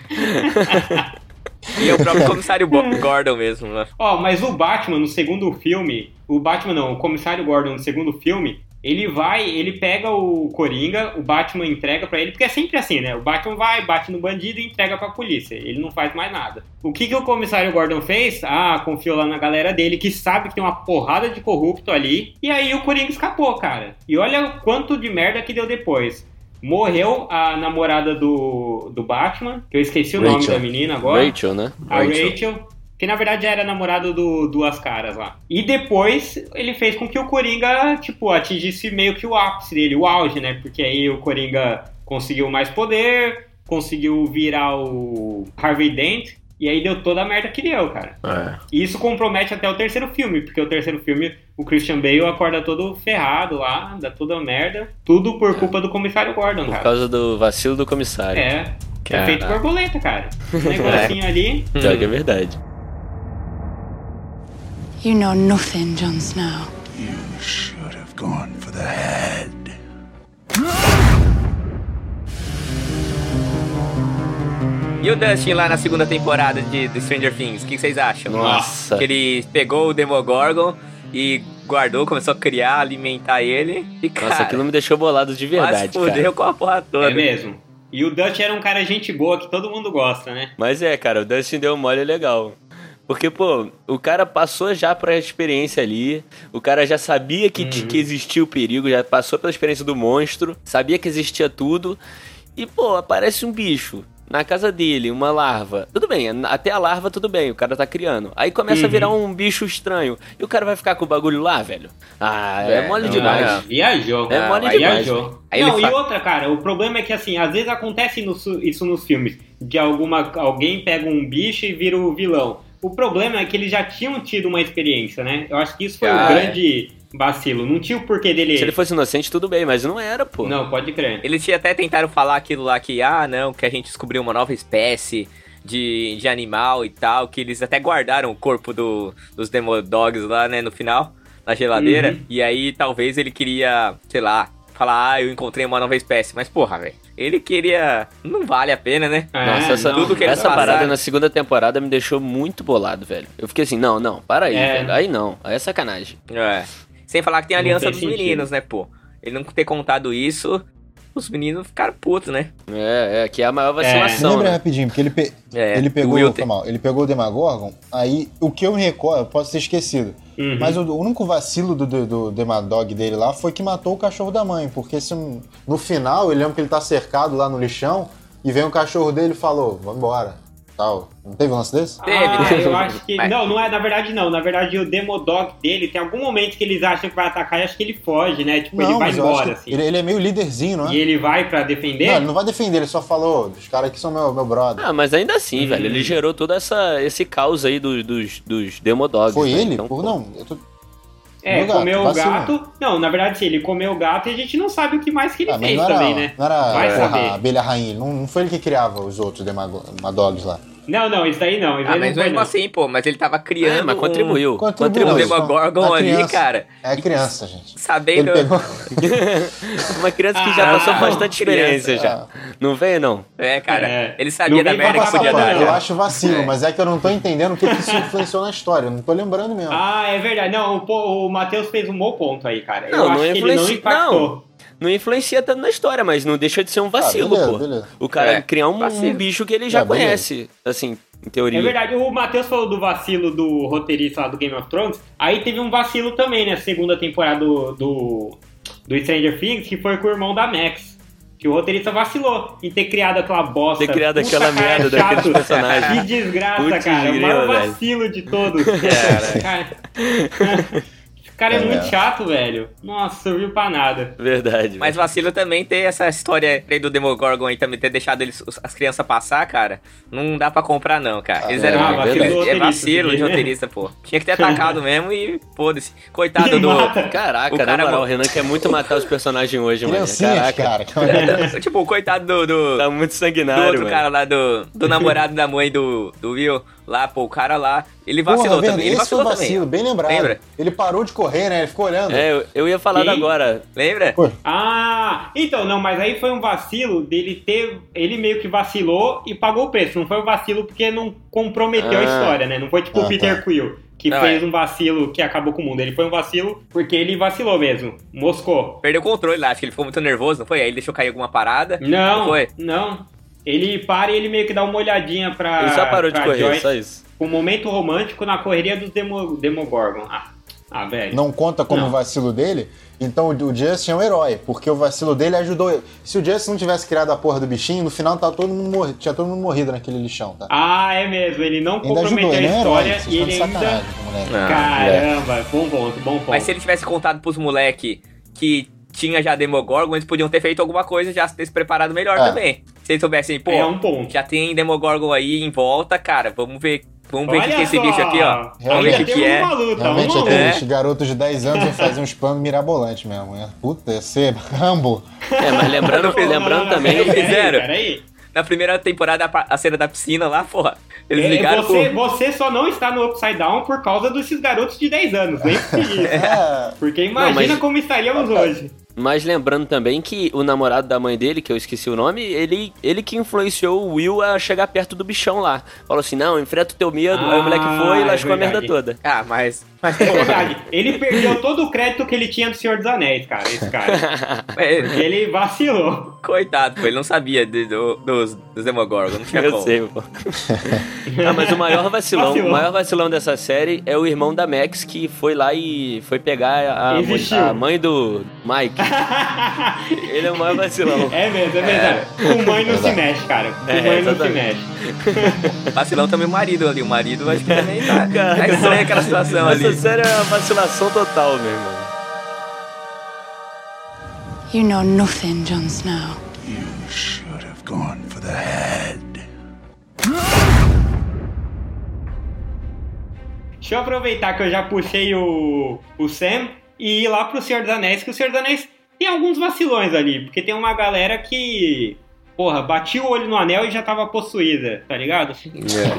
E é o próprio comissário Bo- Gordon mesmo, né? Ó, mas o Batman no segundo filme, o Batman não, o comissário Gordon no segundo filme, ele vai, ele pega o Coringa, o Batman entrega pra ele, porque é sempre assim, né? O Batman vai, bate no bandido e entrega pra polícia. Ele não faz mais nada. O que, que o comissário Gordon fez? Ah, confiou lá na galera dele, que sabe que tem uma porrada de corrupto ali. E aí o Coringa escapou, cara. E olha o quanto de merda que deu depois. Morreu a namorada do, do Batman, que eu esqueci o nome Rachel. da menina agora. Rachel, né? A Rachel. Que na verdade já era namorado do Duas Caras lá. E depois ele fez com que o Coringa, tipo, atingisse meio que o ápice dele, o auge, né? Porque aí o Coringa conseguiu mais poder, conseguiu virar o Harvey Dent, e aí deu toda a merda que deu, cara. É. E isso compromete até o terceiro filme, porque o terceiro filme o Christian Bale acorda todo ferrado lá, dá toda a merda, tudo por culpa do comissário Gordon, Por cara. causa do vacilo do comissário. É, Caraca. é feito borboleta, cara. Um negocinho ali. Pior que é verdade. You know nothing, Jon Snow. You should have gone for the head. E o Dustin lá na segunda temporada de, de Stranger Things, o que vocês acham? Nossa. Que ele pegou o Demogorgon e guardou, começou a criar, alimentar ele. E, cara, Nossa, aquilo me deixou bolado de verdade, quase fudeu cara. com a porra toda. É mesmo. E o Dutch era um cara gente boa que todo mundo gosta, né? Mas é, cara, o Dustin deu um mole legal. Porque, pô, o cara passou já pra experiência ali, o cara já sabia que, que existia o perigo, já passou pela experiência do monstro, sabia que existia tudo, e, pô, aparece um bicho na casa dele, uma larva. Tudo bem, até a larva tudo bem, o cara tá criando. Aí começa a virar um bicho estranho, e o cara vai ficar com o bagulho lá, velho? Ah, é, É, mole demais. não. Viajou. É mole demais, Viajou. Aí não, e outra, cara, o problema é que assim, às vezes acontece no isso nos filmes, de alguma alguém pega um bicho e vira o vilão. O problema é que eles já tinham tido uma experiência, né? Eu acho que isso foi Ah, um é. grande vacilo. Não tinha o porquê dele. Se ele fosse inocente, tudo bem, mas não era, pô. Não, pode crer. Eles tinham até tentaram falar aquilo lá que, ah, não, que a gente descobriu uma nova espécie de, de animal e tal, que eles até guardaram o corpo do, dos Demodogs lá, né, no final, na geladeira. Uhum. E aí talvez ele queria, sei lá, falar, ah, eu encontrei uma nova espécie. Mas, porra, velho, ele queria. Não vale a pena, né? É, Nossa, essa, não, tudo que essa parada na segunda temporada me deixou muito bolado, velho. Eu fiquei assim, não, não, para aí, É. velho. Aí não, aí é sacanagem. É. Sem falar que tem a aliança dos sentido. meninos, né, pô? Ele não ter contado isso, os meninos ficaram putos, né? É, é, que é a maior vacilação. Lembra né? rapidinho, porque ele, pe- É, ele pegou. Foi mal, ele pegou o Demagorgon, aí o que eu me recordo, eu posso ter esquecido. Uhum. Mas o, único vacilo do, do, do Demadog dele lá foi que matou o cachorro da mãe. Porque se, no final, eu lembro que ele tá cercado lá no lixão e vem o cachorro dele e falou: vamos embora. Tal. Não teve um lance desse? Teve, ah, eu acho que. Não, não é, na verdade não. Na verdade, o Demodog dele, tem algum momento que eles acham que vai atacar e acho que ele foge, né? Tipo, ele vai embora, assim. ele, ele é meio líderzinho, não é? E ele vai pra defender. Não, ele não vai defender, ele só falou: os caras aqui são meu, meu brother. Ah, mas ainda assim, Uhum. velho, ele gerou todo essa, esse caos aí dos, dos, dos Demodogs. foi né? ele? Então, pô, não, eu tô- É, gato, comeu o gato. Não, na verdade, sim, ele comeu o gato e a gente não sabe o que mais que ele Ah, fez era, também, né? não era Vai porra, saber. a abelha rainha. Não, não foi ele que criava os outros Demago- Demagogues lá. Não, não, isso daí não. Isso Ah, daí mas não mesmo não. assim, pô, mas ele tava criando. É, mas um- contribuiu. Contribuiu. Contribuiu. Demogorgon A ali, cara. É criança, gente. Sabendo. Pegou. Uma criança que já Ah, passou bastante experiência já. Não veio, não? É, cara. É. Ele sabia Não da merda que podia dar. não. Eu já. acho vacilo, É. mas é que eu não tô entendendo o que, que isso influenciou na história. Eu não tô lembrando mesmo. Ah, é verdade. Não, o, o Matheus fez um bom ponto aí, cara. Eu Não, acho não que ele não impactou. Não influencia tanto na história, mas não deixa de ser um vacilo, beleza, pô. beleza. O cara É, criar um, um bicho que ele já É, beleza. conhece, assim, em teoria. É verdade, o Matheus falou do vacilo do roteirista lá do Game of Thrones. Aí teve um vacilo também, né? Segunda temporada do, do, do Stranger Things, que foi com o irmão da Max. Que o roteirista vacilou em ter criado aquela bosta. Ter criado Puta, aquela cara, merda chato. daqueles personagens. Que desgraça, Putz, cara. O maior velho. vacilo de todos. cara. Esse cara é, É. muito chato, velho. Nossa, serviu pra nada. Verdade. Mas vacilo também ter essa história aí do Demogorgon aí também ter deixado eles, as crianças passar, cara. Não dá pra comprar, não, cara. Eles Ah, eram. é, eles- vacilo do é roteirista, vacilo de né? roteirista, pô. Tinha que ter atacado mesmo e foda-se. Coitado do. Caraca, O cara moral, o Renan quer muito matar os personagens hoje, mano. Caraca. cara. tipo, o coitado do. do... Tá muito Do sanguinário, outro mano. cara lá, do, do namorado da mãe do, do Will, lá, pô, o cara lá, ele Porra, vacilou vendo? também. Ele foi vacilou vacilo, também. bem lembrado. Lembra? Ele parou de correr, né? Ele ficou olhando. É, eu, eu ia falar agora. Lembra? Pô, Ah, então, não, mas aí foi um vacilo dele ter. Ele meio que vacilou e pagou o preço. Não foi um vacilo porque não comprometeu a Ah. história, né? Não foi tipo Ah, o Peter tá. Quill, que Não, fez é. um vacilo que acabou com o mundo. Ele foi um vacilo porque ele vacilou mesmo. Moscou. Perdeu o controle lá, acho que ele ficou muito nervoso, não foi? Aí ele deixou cair alguma parada. Não, foi? não. Ele para e ele meio que dá uma olhadinha pra. Ele só parou de correr, Joyce, só isso. Um momento romântico na correria dos Demo, Demogorgon. Ah, ah velho. não conta como Não. vacilo dele, então o Justin é um herói, porque o vacilo dele ajudou ele. Se o Justin não tivesse criado a porra do bichinho, no final tá todo mundo morri, tinha todo mundo morrido naquele lixão, tá? Ah, é mesmo. Ele não ainda ajudou, comprometeu ele a é herói. história Vocês e estão de ele ainda. Não. Caramba, bom ponto, bom ponto. Mas se ele tivesse contado pros moleque que tinha já Demogorgon, eles podiam ter feito alguma coisa já ter se preparado melhor É. também. Se eles soubessem, pô, É um ponto. já tem Demogorgon aí em volta, cara, vamos ver. Vamos ver o que, é esse bicho aqui, ó. Vamos ver o que, que é. luta, Realmente aqueles garotos de 10 anos iam fazer uns planos mirabolantes mesmo. Né? Puta, ia ser Rambo. É, mas lembrando, Não, não, lembrando não, também. peraí, peraí, fizeram. Peraí. Na primeira temporada, a cena da piscina lá, porra. Eles É, ligaram você, pro... você só não está no Upside Down por causa desses garotos de 10 anos, nem por isso. É, Porque imagina Não, mas- como estaríamos hoje. Mas lembrando também que o namorado da mãe dele, que eu esqueci o nome, ele, ele que influenciou o Will a chegar perto do bichão lá. Falou assim: não, enfrenta o teu medo. Aí o moleque foi e Ah, lascou é a merda toda. Ah, mas... mas É verdade. Ele perdeu todo o crédito que ele tinha do Senhor dos Anéis, cara, esse cara. é, Ele vacilou. coitado, pô, ele não sabia de- do- dos, dos Demogorgon, não tinha Eu como. sei, pô. ah, mas o maior vacilão, Vacilou. o maior vacilão dessa série é o irmão da Max que foi lá e foi pegar a, a mãe do Mike. Ele é o maior vacilão. É mesmo, é verdade. Com mãe não se mexe, cara. Com É, mãe não se exatamente. mexe. Vacilão também o marido ali. O marido acho que também tá, tá estranha aquela situação Essa ali. série é uma vacilação total, meu irmão. You know nothing, Jon Snow. You should have gone for the head. Deixa eu aproveitar que eu já puxei o, o Sam e ir lá pro Senhor dos Anéis, que o Senhor dos Anéis tem alguns vacilões ali, porque tem uma galera que, porra, batia o olho no anel e já tava possuída, tá ligado?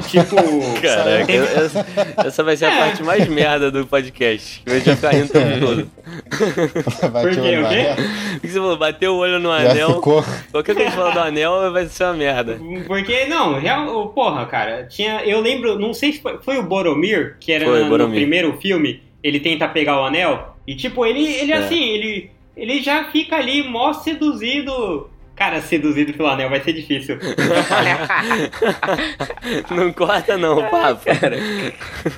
Tipo. Caraca, tem- essa, essa vai ser a É. parte mais merda do podcast. Que a gente vai ficar rindo o tempo todo. vai Por quê, o quê? né? O que você falou? Bateu o olho no Já anel. ficou. Qualquer coisa que falar do anel vai ser uma merda. Porque, não, real, porra, cara, tinha. Eu lembro, não sei se foi, foi o Boromir, que era Foi, no, no Boromir. primeiro filme, ele tenta pegar o anel, e tipo, ele, ele É. assim, ele, ele já fica ali mó seduzido. Cara, seduzido pelo anel vai ser difícil. Não corta não, papo.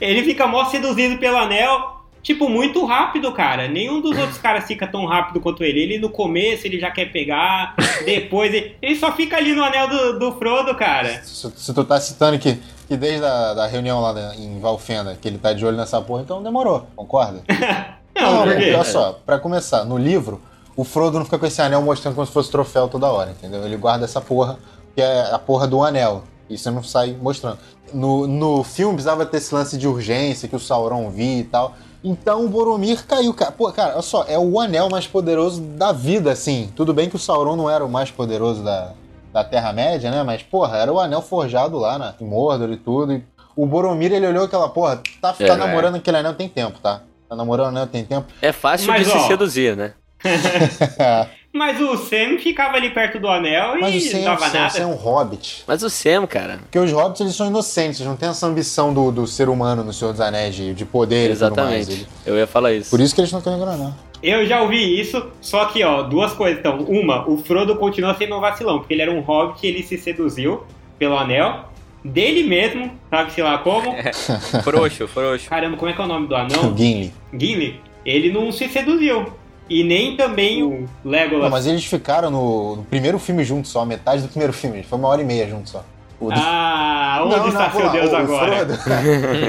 ele fica mó seduzido pelo anel. Tipo, muito rápido, cara. Nenhum dos outros caras fica tão rápido quanto ele. Ele no começo ele já quer pegar, depois ele, ele só fica ali no anel do, do Frodo, cara. Se, se tu tá citando que, que desde a da reunião lá da- em Valfenda, que ele tá de olho nessa porra, então demorou, concorda? Não, quê? Olha só, pra começar, no livro, o Frodo não fica com esse anel mostrando como se fosse troféu toda hora, entendeu? Ele guarda essa porra, que é a porra do anel. E você não sai mostrando. No, no filme precisava ter esse lance de urgência que o Sauron via e tal. Então o Boromir caiu, cara. Pô, cara, olha só, é o anel mais poderoso da vida, assim. Tudo bem que o Sauron não era o mais poderoso da, da Terra-média, né? Mas, porra, era o anel forjado lá na, em Mordor e tudo. E o Boromir, ele olhou aquela, porra, tá, tá É, namorando aquele anel tem tempo, tá? Tá namorando o anel tem tempo. É fácil Mas, de se ó, seduzir, né? Mas o Sam ficava ali perto do anel Mas o e Sam, não o dava Sam, o nada. Sam é um hobbit. Mas o Sam, cara. Porque os hobbits, eles são inocentes, eles não têm essa ambição do, do ser humano no Senhor dos Anéis, de, de poder e tudo mais. Exatamente. Eu ia falar isso. Por isso que eles não querem anel. Eu já ouvi isso, só que, ó, duas coisas. Então, uma, o Frodo continua sendo um vacilão, porque ele era um hobbit, ele se seduziu pelo anel, dele mesmo, sabe-se lá como. Frouxo, frouxo. Caramba, como é que é o nome do anão? Gimli. Gimli. Ele não se seduziu. E nem também o Legolas. Não, mas eles ficaram no, no primeiro filme juntos só, metade do primeiro filme. Foi uma hora e meia juntos só. O Ah, onde Não, está não, seu porra, Deus o agora? Frodo,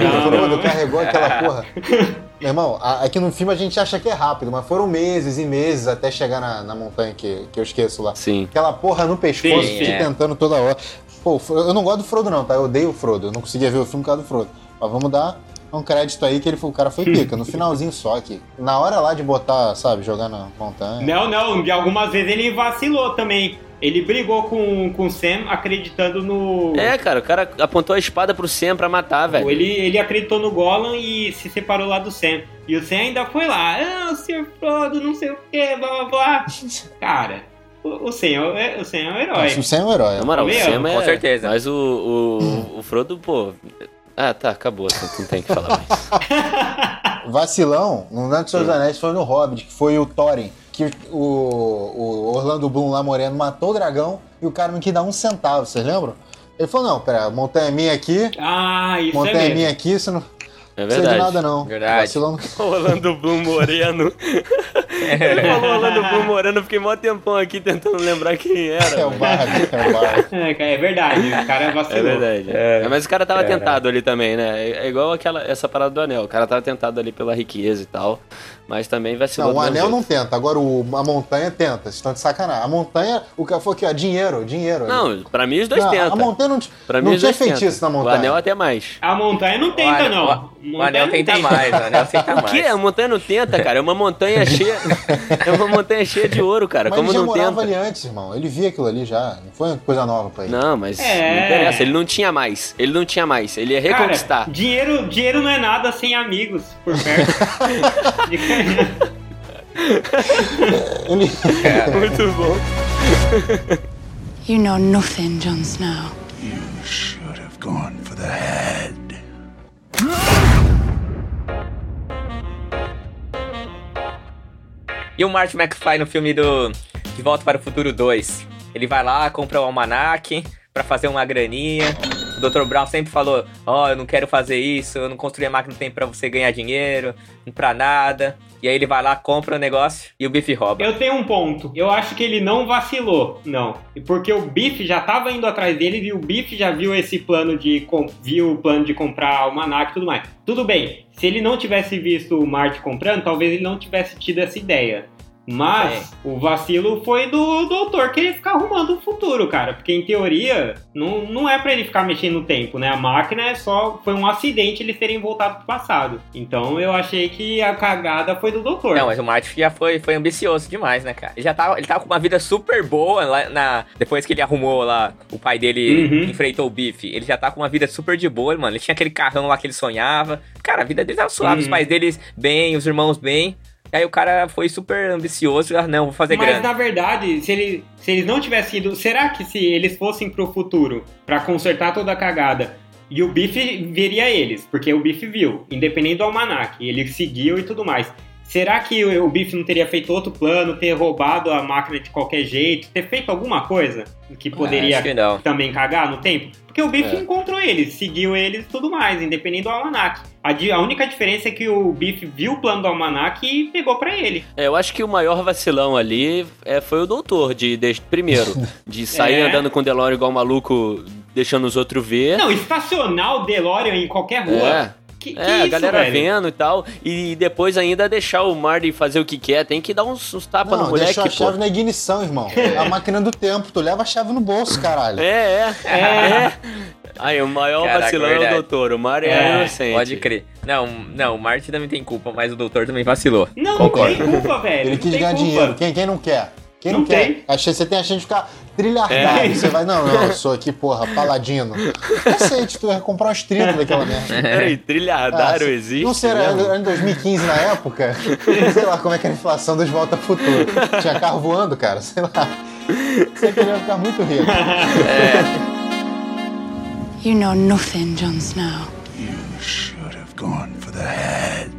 Não, o Frodo não. carregou aquela porra. Meu irmão, aqui no filme a gente acha que é rápido, mas foram meses e meses até chegar na, na montanha que, que eu esqueço lá. Sim. Aquela porra no pescoço, Sim, fiquei é. tentando toda hora. Pô, eu não gosto do Frodo não, tá? Eu odeio o Frodo. Eu não conseguia ver o filme por causa do Frodo. Mas vamos dar um crédito aí que ele foi, o cara foi pica, no finalzinho só aqui. Na hora lá de botar, sabe, jogar na montanha. Não, não, de algumas vezes ele vacilou também. Ele brigou com, com o Sam acreditando no. É, cara, o cara apontou a espada pro Sam pra matar, velho. Ele, ele acreditou no Gollum e se separou lá do Sam. E o Sam ainda foi lá, ah, o Sr. Frodo, não sei o que, blá blá blá. Cara, o, o, Sam, é, o Sam é um herói. Nossa, o Sam é um herói. Na moral, o Sam é... com certeza. Mas o, o, o Frodo, pô... Ah, tá, acabou, assim, não tem o que falar mais. Vacilão, no Nantes dos Seus Anéis foi no Hobbit, que foi o Thorin, que o, o Orlando Bloom lá moreno matou o dragão e o cara não quis dar um centavo, vocês lembram? Ele falou, não, pera, a montanha é minha aqui, Ah, isso montanha é é minha aqui, você não É precisa de verdade. nada não. Verdade. Vacilão não- Orlando Bloom Moreno. Ele falou Orlando Bloom Moreno, eu fiquei mó tempão aqui tentando lembrar quem era. É o velho. Bard, é o Bard. É, cara, é verdade, o cara vacilou. É verdade. É. É, mas o cara tava tentado ali também, né? É é igual aquela, essa parada do anel. O cara tava tentado ali pela riqueza e tal. Mas também vacilou. Não, o anel não jeito. tenta, agora o, a montanha tenta, vocês estão de sacanagem. A montanha, o cara falou aqui, ó, dinheiro, dinheiro. Não, pra mim os dois Não, tentam. a montanha não, Pra mim não os tinha feitiço na montanha. O anel até mais. A montanha não tenta, o, anel- não. o- Montanha o anel não tenta tenta. mais, o anel tenta O quê? mais. A montanha não tenta, cara. É uma montanha cheia. é uma montanha cheia de ouro, cara. Mas Como ele já não morava tenta? ali antes, irmão. Ele via aquilo ali já. Não foi uma coisa nova pra ele. Não, mas É. não interessa. Ele não tinha mais. Ele não tinha mais. Ele ia reconquistar. Cara, dinheiro, dinheiro não é nada sem amigos por perto. Muito bom. You know nothing, Jon Snow. You should have gone for the head. E o Marty McFly no filme do De Volta para o Futuro 2? Ele vai lá, compra o almanac pra fazer uma graninha. O Dr. Brown sempre falou: Ó, eu não quero fazer isso, eu não construí a máquina do tempo pra você ganhar dinheiro, pra nada. E aí ele vai lá, compra o negócio e o Biff rouba. Eu tenho um ponto. Eu acho que ele não vacilou, não. Porque o Biff já tava indo atrás dele e o Biff já viu esse plano de viu o plano de comprar almanac e tudo mais. Tudo bem. Se ele não tivesse visto o Marty comprando, talvez ele não tivesse tido essa ideia. Mas o vacilo foi do doutor querer ficar arrumando o futuro, cara. Porque em teoria, não, não é pra ele ficar mexendo no tempo, né? A máquina é só. Foi um acidente eles terem voltado pro passado. Então eu achei que a cagada foi do doutor. Não, mas o Marty já foi, foi ambicioso demais, né, cara? Ele já tava, ele tava com uma vida super boa lá na, depois que ele arrumou lá, o pai dele Uhum. enfrentou o Biff. Ele já tá com uma vida super de boa, mano. Ele tinha aquele carrão lá que ele sonhava. Cara, a vida dele tava suave, os Uhum. pais deles bem, os irmãos bem. Aí o cara foi super ambicioso, ah, não, vou fazer Mas grana. na verdade, se, ele, se eles não tivessem ido. Será que se eles fossem pro futuro pra consertar toda a cagada e o Biff veria eles? Porque o Biff viu, independente do almanac, ele seguiu e tudo mais. Será que o, Biff não teria feito outro plano, ter roubado a máquina de qualquer jeito, ter feito alguma coisa que poderia Ah, Acho que também cagar no tempo? Porque o Biff É. encontrou eles, seguiu eles e tudo mais, independente do almanac. A, a única diferença é que o Biff viu o plano do almanac e pegou pra ele. É, eu acho que o maior vacilão ali é, foi o doutor, de, de- primeiro, de sair É. andando com o DeLorean igual maluco, deixando os outros ver. Não, estacionar o DeLorean em qualquer rua. É. Que, que É, a isso, galera velho? vendo e tal. E depois ainda deixar o Marty fazer o que quer. Tem que dar uns, uns tapas no Não, moleque, deixou a pô. chave na ignição, irmão. É a máquina do tempo. Tu leva a chave no bolso, caralho. É, é, é. Aí, o maior Caraca, vacilão é o verdade. doutor. O Mario é, É, inocente. Pode crer. Não, não, o Marty também tem culpa, mas o doutor também vacilou. Não, Concordo. não tem culpa, velho. Ele quis ganhar culpa. dinheiro. Quem, quem não quer? Quem não, Não quer? tem. Achei, você tem a chance de ficar trilhardário. É. Você vai, não, não, eu sou aqui, porra, paladino. Cacete, tu ia comprar uns 30 daquela merda. Peraí, trilhardário Ah, existe? Não sei, era, era em 2015 na época. sei lá como é que era a inflação dos Volta Futuro. Tinha carro voando, cara, sei lá. Sei que ele ia ficar muito rico. You know nothing, Jon Snow. You should have gone for the head.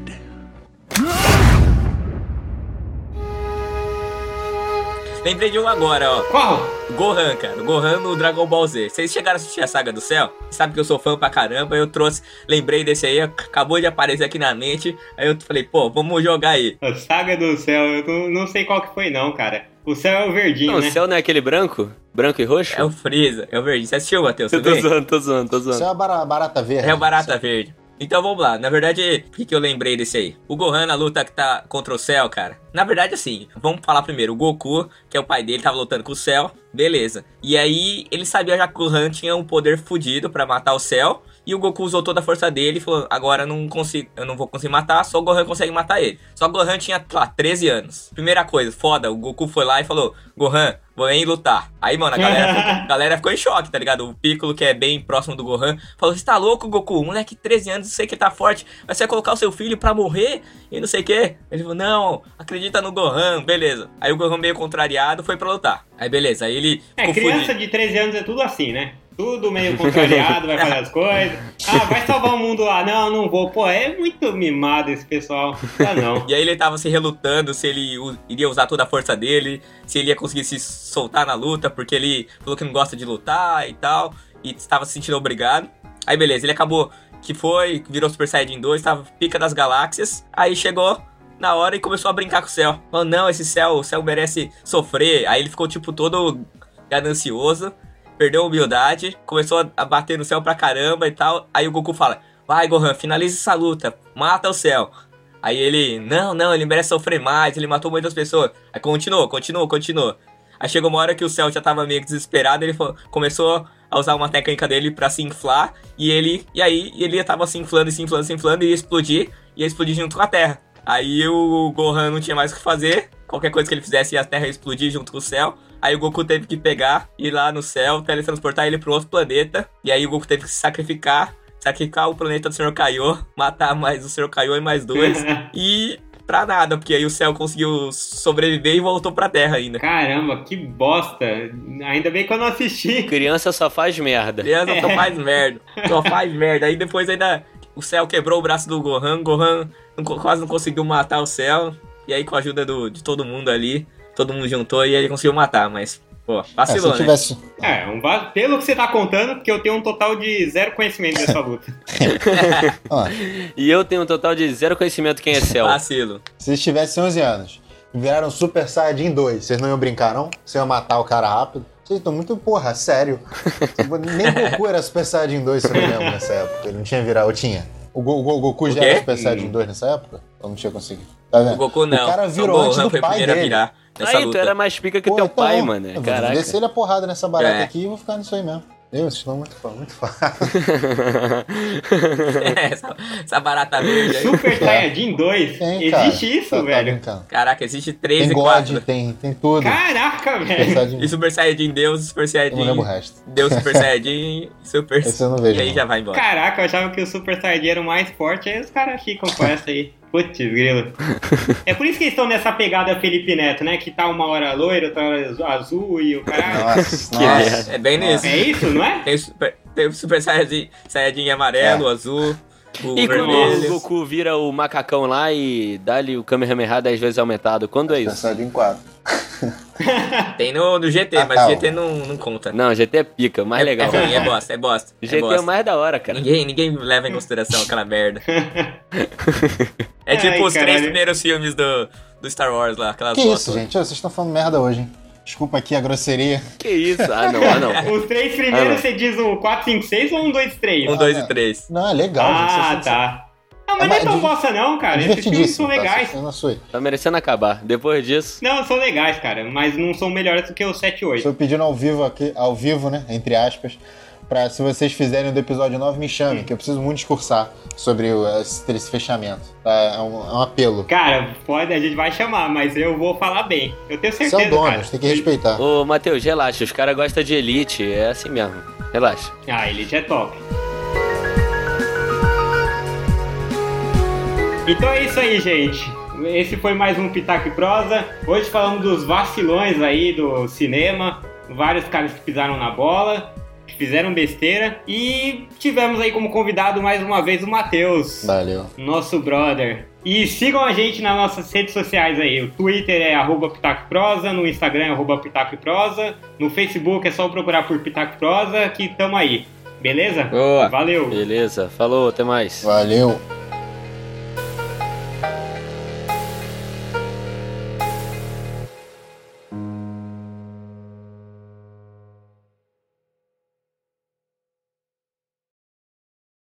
Lembrei de um agora, ó. Qual? Gohan, cara. O Gohan no Dragon Ball Z. Vocês chegaram a assistir a Saga do Céu? Sabe que eu sou fã pra caramba. Eu trouxe, lembrei desse aí, acabou de aparecer aqui na mente. Aí eu falei, pô, vamos jogar aí. A Saga do Céu, eu não, não sei qual que foi não, cara. O céu é o verdinho, Não, né? o céu não é aquele branco? Branco e roxo? É o Freeza, é o verde. Você assistiu, Matheus? Eu tô zoando, tô zoando, tô Isso zoando. é a bara- barata verde. É o Barata Verde. Então vamos lá. Na verdade, por que, que eu lembrei desse aí? O Gohan na luta que tá contra o Cell, cara. Na verdade, assim, vamos falar primeiro. O Goku, que é o pai dele, tava lutando com o Cell. Beleza. E aí, ele sabia já que o Gohan tinha um poder fudido pra matar o Cell. E o Goku usou toda a força dele e falou: agora eu não consigo, eu não vou conseguir matar, só o Gohan consegue matar ele. Só o Gohan tinha, lá, 13 anos. Primeira coisa, foda, o Goku foi lá e falou: Gohan, vou ir lutar. Aí, mano, a galera, ficou, a galera ficou em choque, tá ligado? O Piccolo, que é bem próximo do Gohan, falou: Você tá louco, Goku? Moleque, 13 anos, eu sei que tá forte, mas você vai colocar o seu filho pra morrer e não sei o que. Ele falou: Não, acredita no Gohan, beleza. Aí o Gohan, meio contrariado, foi pra lutar. Aí, beleza, aí ele É, criança fudido. de 13 anos é tudo assim, né? Tudo meio contrariado, vai fazer as coisas. Ah, vai salvar o mundo lá. Não, não vou. Pô, é muito mimado esse pessoal. Ah, não. E aí ele tava se relutando se ele iria usar toda a força dele, se ele ia conseguir se soltar na luta, porque ele falou que não gosta de lutar e tal, e estava se sentindo obrigado. Aí beleza, ele acabou que foi, virou Super Saiyajin 2, tava pica das galáxias, aí chegou na hora e começou a brincar com o céu. Falou, não, esse céu, o céu merece sofrer. Aí ele ficou tipo todo ganancioso, perdeu a humildade, começou a- bater no céu pra caramba e tal. Aí o Goku fala, vai Gohan, finaliza essa luta, mata o céu. Aí ele, não, não, ele merece sofrer mais, ele matou muitas pessoas. Aí continuou, continuou, continuou. Aí chegou uma hora que o céu já tava meio desesperado, ele falou- começou a usar uma técnica dele pra se inflar, e ele, e aí ele tava se inflando, se inflando, se inflando, e ia explodir, ia explodir junto com a Terra. Aí o Gohan não tinha mais o que fazer, qualquer coisa que ele fizesse, a Terra ia explodir junto com o céu. Aí o Goku teve que pegar, ir lá no céu, teletransportar ele pro outro planeta, e aí o Goku teve que se sacrificar, sacrificar o planeta do Senhor Kaiô, matar mais o Senhor Kaiô e mais dois, e pra nada, porque aí o céu conseguiu sobreviver e voltou pra Terra ainda. Caramba, que bosta. Ainda bem que eu não assisti. Criança só faz merda. Criança só faz merda. Só faz merda. Aí depois ainda o céu quebrou o braço do Gohan. Gohan não quase não conseguiu matar o céu. E aí com a ajuda do, de todo mundo ali, todo mundo juntou e ele conseguiu matar. Mas, pô, É, se vacilou, né? tivesse. É, um va- pelo que você tá contando, porque eu tenho um total de zero conhecimento dessa luta. E eu tenho um total de zero conhecimento quem é céu. Vacilo. se eles tivessem 11 anos e viraram Super Saiyajin 2, vocês não iam brincar, não? Você ia matar o cara rápido? Vocês estão muito, porra, sério. Nem Goku era Super Saiyajin 2, se eu não lembro, nessa época. Ele não tinha virado, tinha? O, Go- o Go- Goku já era Super Saiyajin 2 nessa época? Ou não tinha conseguido? Tá vendo? O Goku não. O cara virou o antes do foi o pai a dele. virar nessa Aí, luta. tu era mais pica que Pô, teu então, pai, mano. Eu vou Caraca. descer a porrada nessa barata É. aqui e vou ficar nisso aí mesmo. Eu, vocês estão muito, muito fácil. essa, essa barata verde aí. Super Saiyajin 2? Tem, cara. Existe isso, Tá- tá velho? brincando. Caraca, existe 3 Tem e God, 4. tem, tem tudo. Caraca, Super velho. Saiyajin- E Super Saiyajin Deus, Super Eu Saiyajin... não lembro o resto. Deus, Super Saiyajin, Super... Esse eu não vejo, E aí não. já vai embora. Caraca, eu achava que o Super Saiyajin era o mais forte, aí os caras ficam com essa aí. Putz, grilo. É por isso que eles estão nessa pegada Felipe Neto, né? Que tá uma hora loiro, outra hora azul e o caralho. Nossa, Que nossa. É bem nisso. É isso, não é? Tem Super, tem super Saiyajin, Saiyajin amarelo, azul, o E quando o. Goku vira o macacão lá e dá-lhe o Kamehameha 10 vezes aumentado, quando é Super isso? Saiyajin 4. Tem no, no GT, Ah, mas tá. GT não, não conta. Não, GT é pica, mais é, legal. É ruim, é bosta, é bosta. é GT é bosta. mais da hora, cara. Ninguém, ninguém leva em consideração aquela merda. É tipo Ai, os três caralho. primeiros filmes do, do Star Wars lá, aquelas Que bostas. isso, gente? Vocês estão falando merda hoje, hein? Desculpa aqui a grosseria. Que isso? Ah, não, ah, não. Os três Ah, primeiros não. você diz o 4, 5, 6 ou 1, 2, 3? Um, dois e três. Não, é legal, gente. Ah, tá. Não, mas É não é tão bosta não, cara. Esses filmes são tá legais. Tá merecendo acabar. Depois disso. Não, são legais, cara, mas não são melhores do que o 7 e 8. Estou pedindo ao vivo aqui, ao vivo, né? Entre aspas. Pra, se vocês fizerem o do episódio 9, me chamem, que eu preciso muito discursar sobre o- esse, esse fechamento. Tá? É, um, é um apelo. Cara, pode, a gente vai chamar, mas eu vou falar bem. Eu tenho é certeza, o dono, cara. você tem que respeitar. Ô, Matheus, relaxa. Os caras gostam de Elite. É assim mesmo. Relaxa. Ah, Elite é top. Então é isso aí, gente. Esse foi mais um Pitaco e Prosa. Hoje falamos dos vacilões aí do cinema. Vários caras que pisaram na bola, que fizeram besteira. E tivemos aí como convidado mais uma vez o Matheus, Valeu. nosso brother. E sigam a gente nas nossas redes sociais aí. O Twitter é arroba Pitaco e Prosa, no Instagram é arroba Pitaco e Prosa, no Facebook é só procurar por Pitaco e Prosa que tamo aí. Beleza? Boa. Valeu! Beleza. Falou, até mais. Valeu.